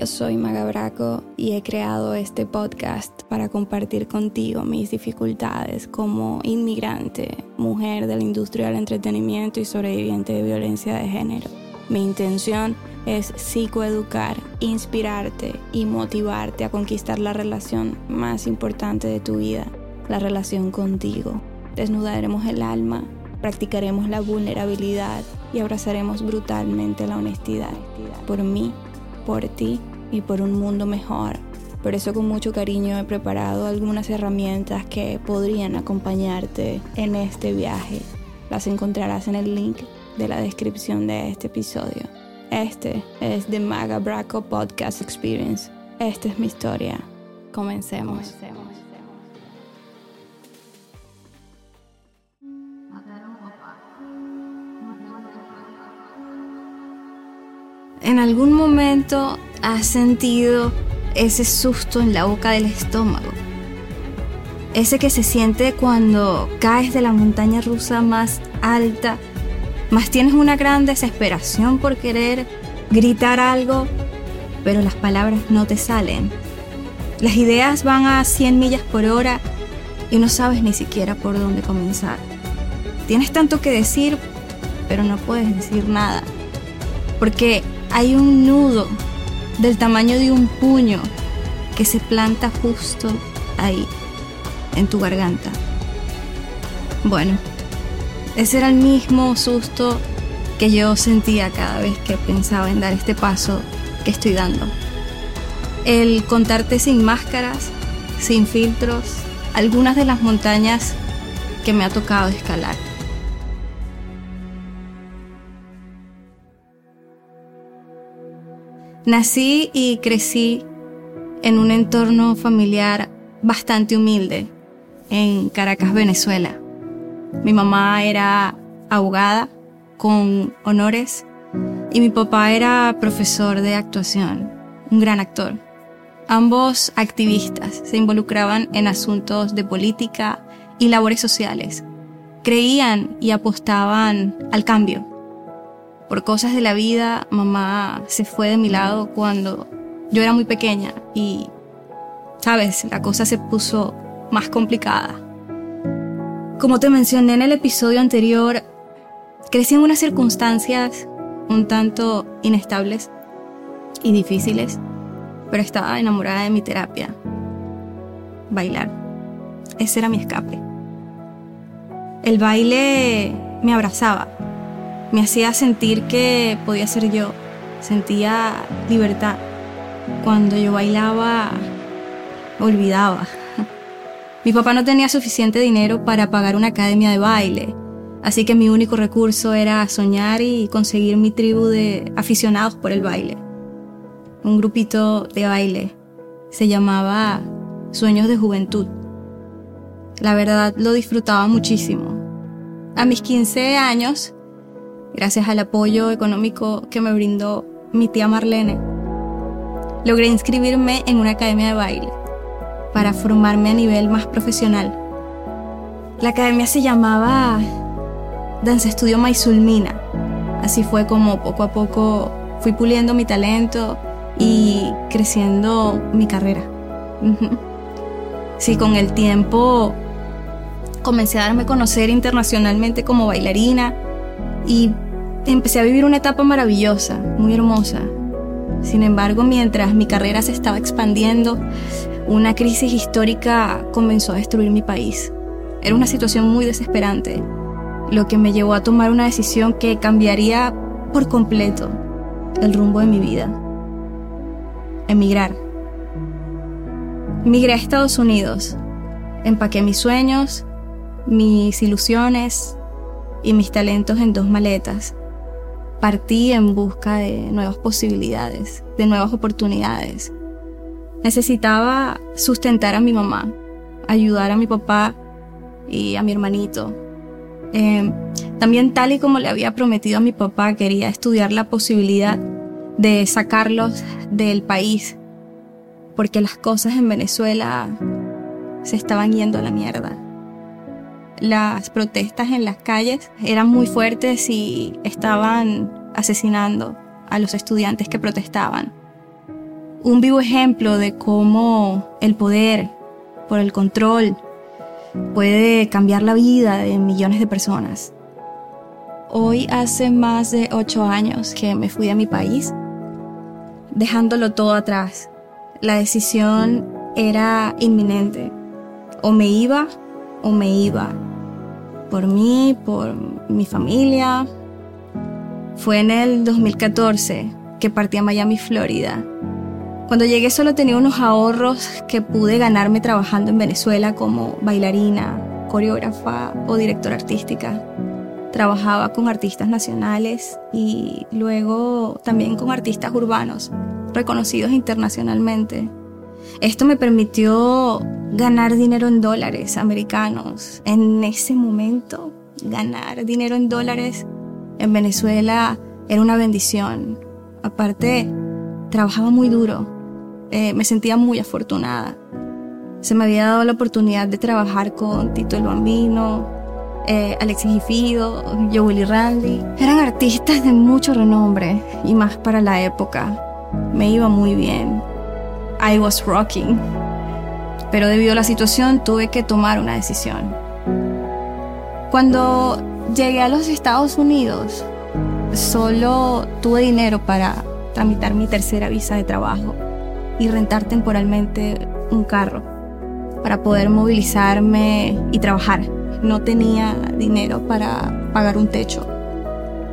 Yo soy Maga Braco y he creado este podcast para compartir contigo mis dificultades como inmigrante, mujer de la industria del entretenimiento y sobreviviente de violencia de género. Mi intención es psicoeducar, inspirarte y motivarte a conquistar la relación más importante de tu vida, la relación contigo. Desnudaremos el alma, practicaremos la vulnerabilidad y abrazaremos brutalmente la honestidad. Por mí, por ti y por un mundo mejor. Por eso con mucho cariño he preparado algunas herramientas que podrían acompañarte en este viaje. Las encontrarás en el link de la descripción de este episodio. Este es The Maga Braco Podcast Experience. Esta es mi historia. Comencemos. En algún momento has sentido ese susto en la boca del estómago. Ese que se siente cuando caes de la montaña rusa más alta, más tienes una gran desesperación por querer gritar algo, pero las palabras no te salen. Las ideas van a 100 millas por hora y no sabes ni siquiera por dónde comenzar. Tienes tanto que decir, pero no puedes decir nada. Porque hay un nudo del tamaño de un puño que se planta justo ahí, en tu garganta. Bueno, ese era el mismo susto que yo sentía cada vez que pensaba en dar este paso que estoy dando. El contarte sin máscaras, sin filtros, algunas de las montañas que me ha tocado escalar. Nací y crecí en un entorno familiar bastante humilde en Caracas, Venezuela. Mi mamá era abogada con honores y mi papá era profesor de actuación, un gran actor. Ambos activistas se involucraban en asuntos de política y labores sociales. Creían y apostaban al cambio por cosas de la vida, mamá se fue de mi lado cuando yo era muy pequeña y, sabes, la cosa se puso más complicada. Como te mencioné en el episodio anterior, crecí en unas circunstancias un tanto inestables y difíciles, pero estaba enamorada de mi terapia. Bailar. Ese era mi escape. El baile me abrazaba, me hacía sentir que podía ser yo, sentía libertad. Cuando yo bailaba, olvidaba. Mi papá no tenía suficiente dinero para pagar una academia de baile, así que mi único recurso era soñar y conseguir mi tribu de aficionados por el baile. Un grupito de baile. Se llamaba Sueños de Juventud. La verdad lo disfrutaba muchísimo. A mis 15 años gracias al apoyo económico que me brindó mi tía Marlene, logré inscribirme en una academia de baile para formarme a nivel más profesional. La academia se llamaba Danza Estudio Maisulmina. Así fue como poco a poco fui puliendo mi talento y creciendo mi carrera. Sí, con el tiempo comencé a darme a conocer internacionalmente como bailarina y empecé a vivir una etapa maravillosa, muy hermosa. Sin embargo, mientras mi carrera se estaba expandiendo, una crisis histórica comenzó a destruir mi país. Era una situación muy desesperante, lo que me llevó a tomar una decisión que cambiaría por completo el rumbo de mi vida. Emigrar. Migré a Estados Unidos. Empaqué mis sueños, mis ilusiones y mis talentos en dos maletas partí en busca de nuevas posibilidades, de nuevas oportunidades. Necesitaba sustentar a mi mamá, ayudar a mi papá y a mi hermanito. Em, también tal y como le había prometido a mi papá, quería estudiar la posibilidad de sacarlos del país, porque las cosas en Venezuela se estaban yendo a la mierda. Las protestas en las calles eran muy fuertes y estaban asesinando a los estudiantes que protestaban. un vivo ejemplo de cómo el poder por el control puede cambiar la vida de millones de personas. Hoy hace más de ocho años que me fui a mi país, dejándolo todo atrás. La decisión era inminente. O me iba o me iba. Por mí, por mi familia. Fue en el 2014 que partí a Miami, Florida. Cuando llegué solo tenía unos ahorros que pude ganarme trabajando en Venezuela como bailarina, coreógrafa o directora artística. Trabajaba con artistas nacionales y luego también con artistas urbanos reconocidos internacionalmente. Esto me permitió ganar dinero en dólares americanos. En ese momento, ganar dinero en dólares en Venezuela era una bendición. Aparte, trabajaba muy duro. Eh, me sentía muy afortunada. Se me había dado la oportunidad de trabajar con Tito el Bambino, eh, Alexis Gifido, Joe Willy Randy. Eran artistas de mucho renombre y más para la época. Me iba muy bien. I was rocking. Pero debido a la situación tuve que tomar una decisión. Cuando llegué a los Estados Unidos, solo tuve dinero para tramitar mi tercera visa de trabajo y rentar temporalmente un carro para poder movilizarme y trabajar. No tenía dinero para pagar un techo.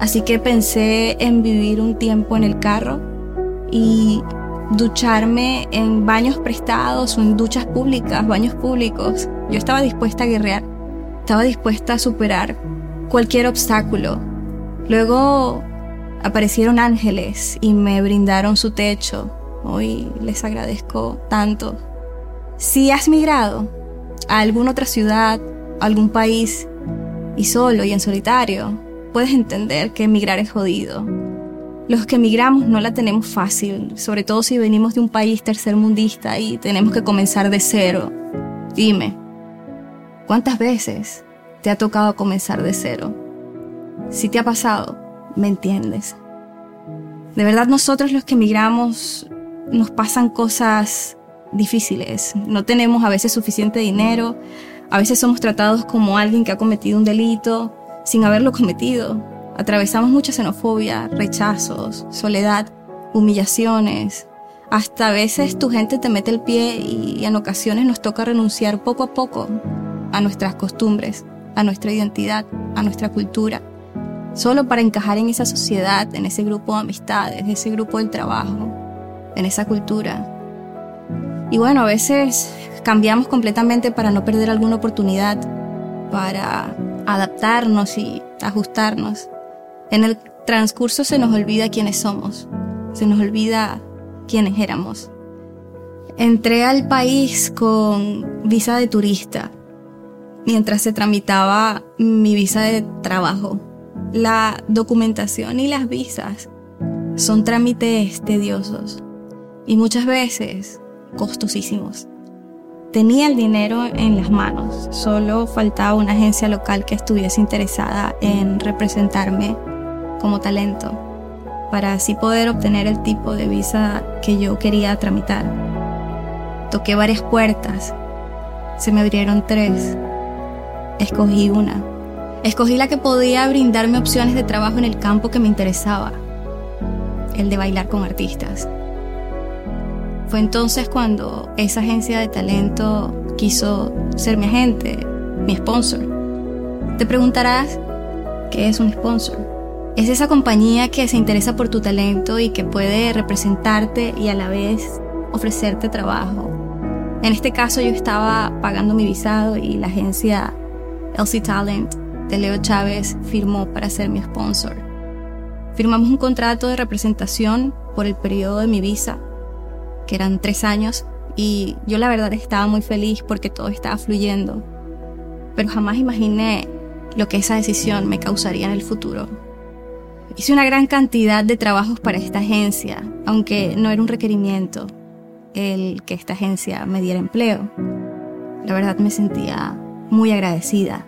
Así que pensé en vivir un tiempo en el carro y ducharme en baños prestados o en duchas públicas, baños públicos. Yo estaba dispuesta a guerrear, estaba dispuesta a superar cualquier obstáculo. Luego aparecieron ángeles y me brindaron su techo. Hoy les agradezco tanto. Si has migrado a alguna otra ciudad, a algún país, y solo y en solitario, puedes entender que emigrar es jodido los que emigramos no la tenemos fácil, sobre todo si venimos de un país tercermundista y tenemos que comenzar de cero. Dime, ¿cuántas veces te ha tocado comenzar de cero? Si te ha pasado, me entiendes. De verdad nosotros los que emigramos nos pasan cosas difíciles. No tenemos a veces suficiente dinero, a veces somos tratados como alguien que ha cometido un delito sin haberlo cometido Atravesamos mucha xenofobia, rechazos, soledad, humillaciones. Hasta a veces tu gente te mete el pie y en ocasiones nos toca renunciar poco a poco a nuestras costumbres, a nuestra identidad, a nuestra cultura, solo para encajar en esa sociedad, en ese grupo de amistades, en ese grupo del trabajo, en esa cultura. Y bueno, a veces cambiamos completamente para no perder alguna oportunidad, para adaptarnos y ajustarnos. En el transcurso se nos olvida quiénes somos, se nos olvida quiénes éramos. Entré al país con visa de turista mientras se tramitaba mi visa de trabajo. La documentación y las visas son trámites tediosos y muchas veces costosísimos. Tenía el dinero en las manos, solo faltaba una agencia local que estuviese interesada en representarme como talento para así poder obtener el tipo de visa que yo quería tramitar. Toqué varias puertas, se me abrieron tres, escogí una. Escogí la que podía brindarme opciones de trabajo en el campo que me interesaba, el de bailar con artistas. Fue entonces cuando esa agencia de talento quiso ser mi agente, mi sponsor. Te preguntarás, ¿qué es un sponsor? Es esa compañía que se interesa por tu talento y que puede representarte y a la vez ofrecerte trabajo. En este caso yo estaba pagando mi visado y la agencia LC Talent de Leo Chávez firmó para ser mi sponsor. Firmamos un contrato de representación por el periodo de mi visa, que eran tres años, y yo la verdad estaba muy feliz porque todo estaba fluyendo, pero jamás imaginé lo que esa decisión me causaría en el futuro. Hice una gran cantidad de trabajos para esta agencia, aunque no era un requerimiento el que esta agencia me diera empleo. La verdad me sentía muy agradecida.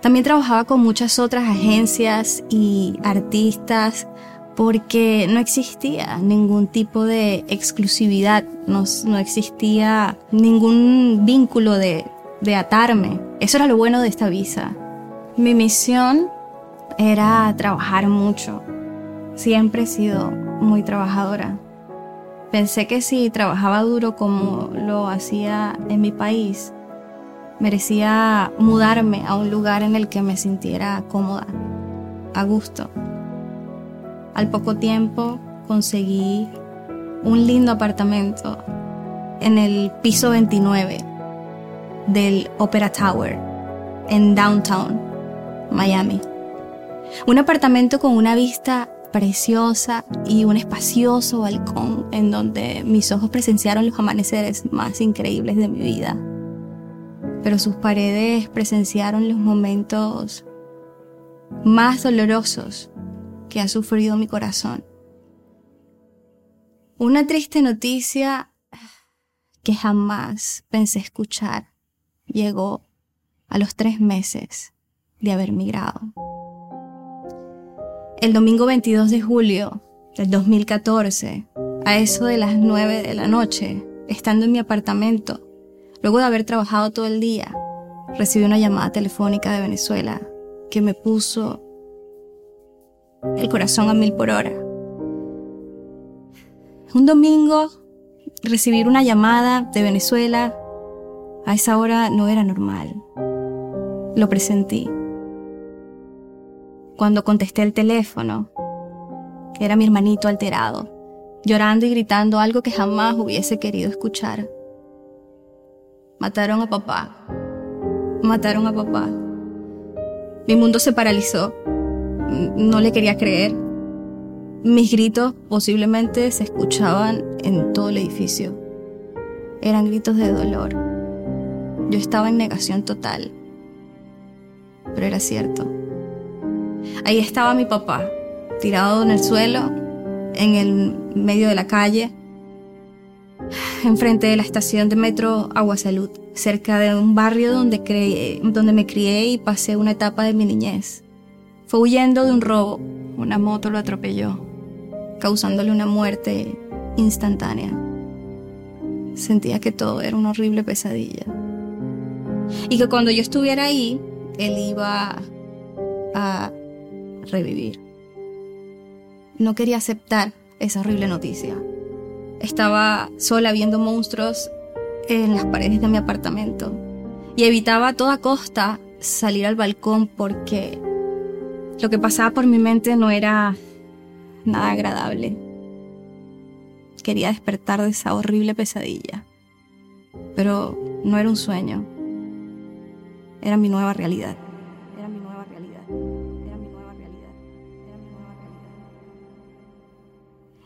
También trabajaba con muchas otras agencias y artistas porque no existía ningún tipo de exclusividad, no, no existía ningún vínculo de, de atarme. Eso era lo bueno de esta visa. Mi misión era trabajar mucho. Siempre he sido muy trabajadora. Pensé que si trabajaba duro como lo hacía en mi país, merecía mudarme a un lugar en el que me sintiera cómoda, a gusto. Al poco tiempo conseguí un lindo apartamento en el piso 29 del Opera Tower en Downtown, Miami. Un apartamento con una vista preciosa y un espacioso balcón en donde mis ojos presenciaron los amaneceres más increíbles de mi vida. Pero sus paredes presenciaron los momentos más dolorosos que ha sufrido mi corazón. Una triste noticia que jamás pensé escuchar llegó a los tres meses de haber migrado. El domingo 22 de julio del 2014, a eso de las 9 de la noche, estando en mi apartamento, luego de haber trabajado todo el día, recibí una llamada telefónica de Venezuela que me puso el corazón a mil por hora. Un domingo, recibir una llamada de Venezuela a esa hora no era normal. Lo presentí. Cuando contesté el teléfono, era mi hermanito alterado, llorando y gritando algo que jamás hubiese querido escuchar. Mataron a papá. Mataron a papá. Mi mundo se paralizó. No le quería creer. Mis gritos posiblemente se escuchaban en todo el edificio. Eran gritos de dolor. Yo estaba en negación total. Pero era cierto. Ahí estaba mi papá, tirado en el suelo, en el medio de la calle, enfrente de la estación de metro Agua Salud, cerca de un barrio donde, donde me crié y pasé una etapa de mi niñez. Fue huyendo de un robo, una moto lo atropelló, causándole una muerte instantánea. Sentía que todo era una horrible pesadilla y que cuando yo estuviera ahí, él iba a revivir. No quería aceptar esa horrible noticia. Estaba sola viendo monstruos en las paredes de mi apartamento y evitaba a toda costa salir al balcón porque lo que pasaba por mi mente no era nada agradable. Quería despertar de esa horrible pesadilla, pero no era un sueño era mi nueva realidad.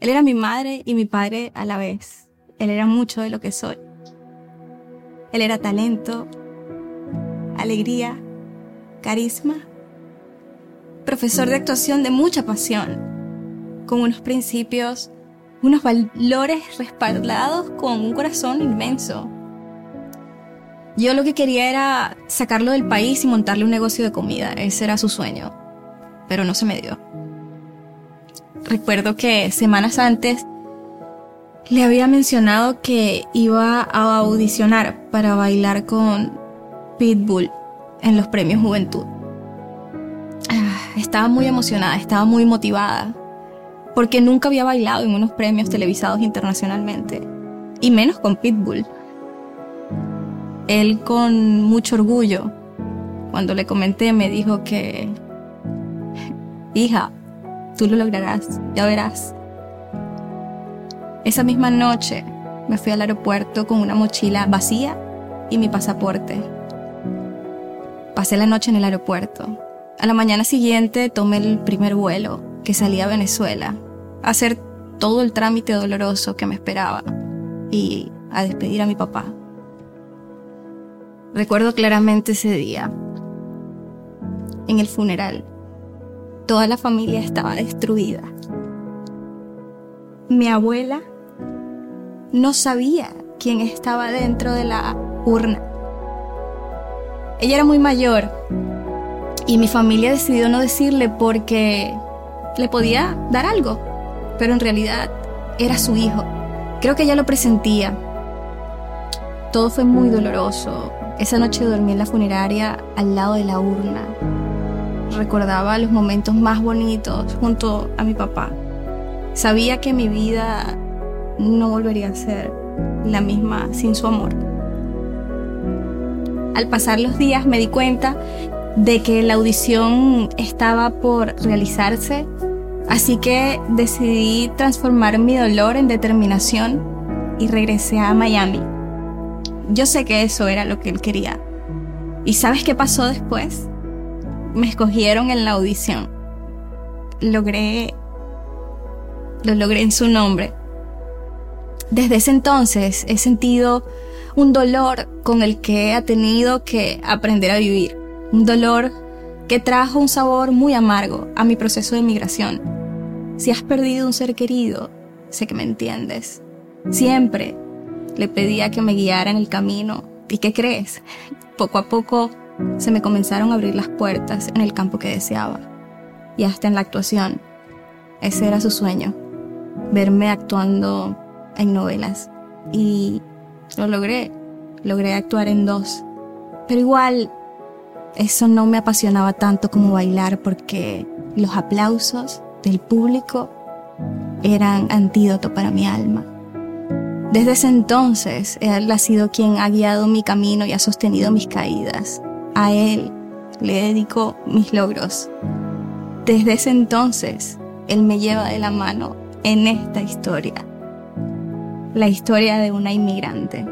Él era mi madre y mi padre a la vez. Él era mucho de lo que soy. Él era talento, alegría, carisma, profesor de actuación de mucha pasión, con unos principios, unos valores respaldados con un corazón inmenso yo lo que quería era sacarlo del país y montarle un negocio de comida. Ese era su sueño. Pero no se me dio. Recuerdo que semanas antes le había mencionado que iba a audicionar para bailar con Pitbull en los premios Juventud. Ah, estaba muy emocionada, estaba muy motivada, porque nunca había bailado en unos premios televisados internacionalmente, y menos con Pitbull. Él con mucho orgullo, cuando le comenté, me dijo que, hija, tú lo lograrás, ya verás. Esa misma noche me fui al aeropuerto con una mochila vacía y mi pasaporte. Pasé la noche en el aeropuerto. A la mañana siguiente tomé el primer vuelo que salía a Venezuela, a hacer todo el trámite doloroso que me esperaba y a despedir a mi papá. Recuerdo claramente ese día. En el funeral. Toda la familia estaba destruida. Mi abuela no sabía quién estaba dentro de la urna. Ella era muy mayor y mi familia decidió no decirle porque le podía dar algo, pero en realidad era su hijo. Creo que ella lo presentía. Todo fue muy doloroso. Esa noche dormí en la funeraria al lado de la urna. Recordaba los momentos más bonitos junto a mi papá. Sabía que mi vida no volvería a ser la misma sin su amor. Al pasar los días me di cuenta de que la audición estaba por realizarse, así que decidí transformar mi dolor en determinación y regresé a Miami. Yo sé que eso era lo que él quería. ¿Y sabes qué pasó después? Me escogieron en la audición. Logré... Lo logré en su nombre. Desde ese entonces he sentido un dolor con el que he tenido que aprender a vivir. Un dolor que trajo un sabor muy amargo a mi proceso de migración. Si has perdido un ser querido, sé que me entiendes. Siempre le pedía que me guiara en el camino. ¿Y qué crees? Poco a poco se me comenzaron a abrir las puertas en el campo que deseaba. Y hasta en la actuación. Ese era su sueño. Verme actuando en novelas. Y lo logré. Logré actuar en dos. Pero igual, eso no me apasionaba tanto como bailar porque los aplausos del público eran antídoto para mi alma. Desde ese entonces, Él ha sido quien ha guiado mi camino y ha sostenido mis caídas. A Él le dedico mis logros. Desde ese entonces, Él me lleva de la mano en esta historia la historia de una inmigrante.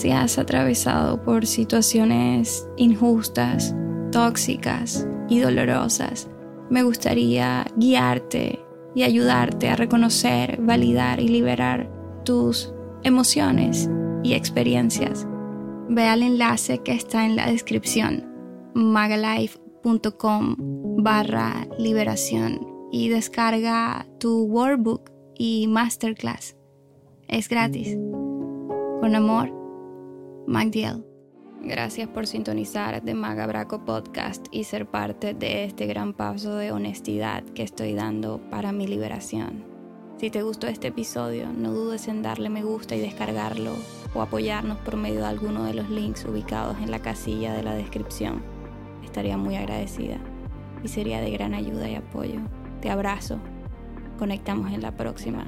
Si has atravesado por situaciones injustas, tóxicas y dolorosas, me gustaría guiarte y ayudarte a reconocer, validar y liberar tus emociones y experiencias. Ve al enlace que está en la descripción, magalife.com barra liberación y descarga tu workbook y masterclass. Es gratis. Con amor, Magdiel. Gracias por sintonizar de Magabraco Podcast y ser parte de este gran paso de honestidad que estoy dando para mi liberación. Si te gustó este episodio, no dudes en darle me gusta y descargarlo o apoyarnos por medio de alguno de los links ubicados en la casilla de la descripción. Estaría muy agradecida y sería de gran ayuda y apoyo. Te abrazo. Conectamos en la próxima.